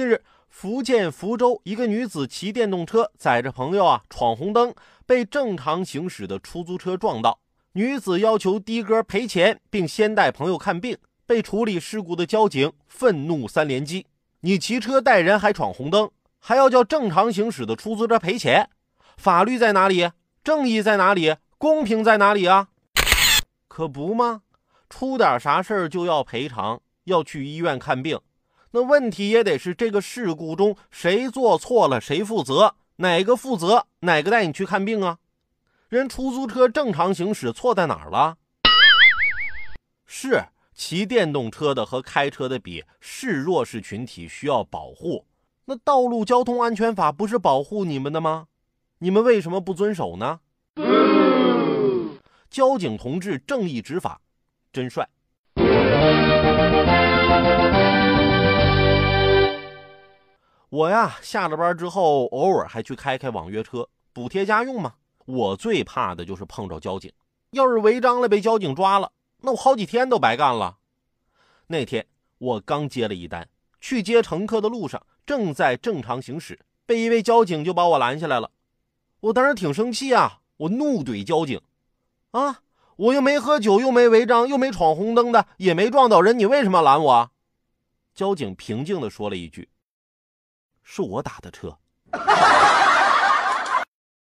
近日，福建福州一个女子骑电动车载着朋友啊闯红灯，被正常行驶的出租车撞到。女子要求的哥赔钱，并先带朋友看病。被处理事故的交警愤怒三连击：你骑车带人还闯红灯，还要叫正常行驶的出租车赔钱？法律在哪里？正义在哪里？公平在哪里啊？可不吗？出点啥事儿就要赔偿，要去医院看病。那问题也得是这个事故中谁做错了谁负责，哪个负责哪个带你去看病啊？人出租车正常行驶错在哪儿了？是骑电动车的和开车的比是弱势群体需要保护。那道路交通安全法不是保护你们的吗？你们为什么不遵守呢？交警同志正义执法，真帅。我呀，下了班之后，偶尔还去开开网约车，补贴家用嘛。我最怕的就是碰着交警，要是违章了被交警抓了，那我好几天都白干了。那天我刚接了一单，去接乘客的路上，正在正常行驶，被一位交警就把我拦下来了。我当时挺生气啊，我怒怼交警：“啊，我又没喝酒，又没违章，又没闯红灯的，也没撞到人，你为什么拦我？”交警平静地说了一句。是我打的车。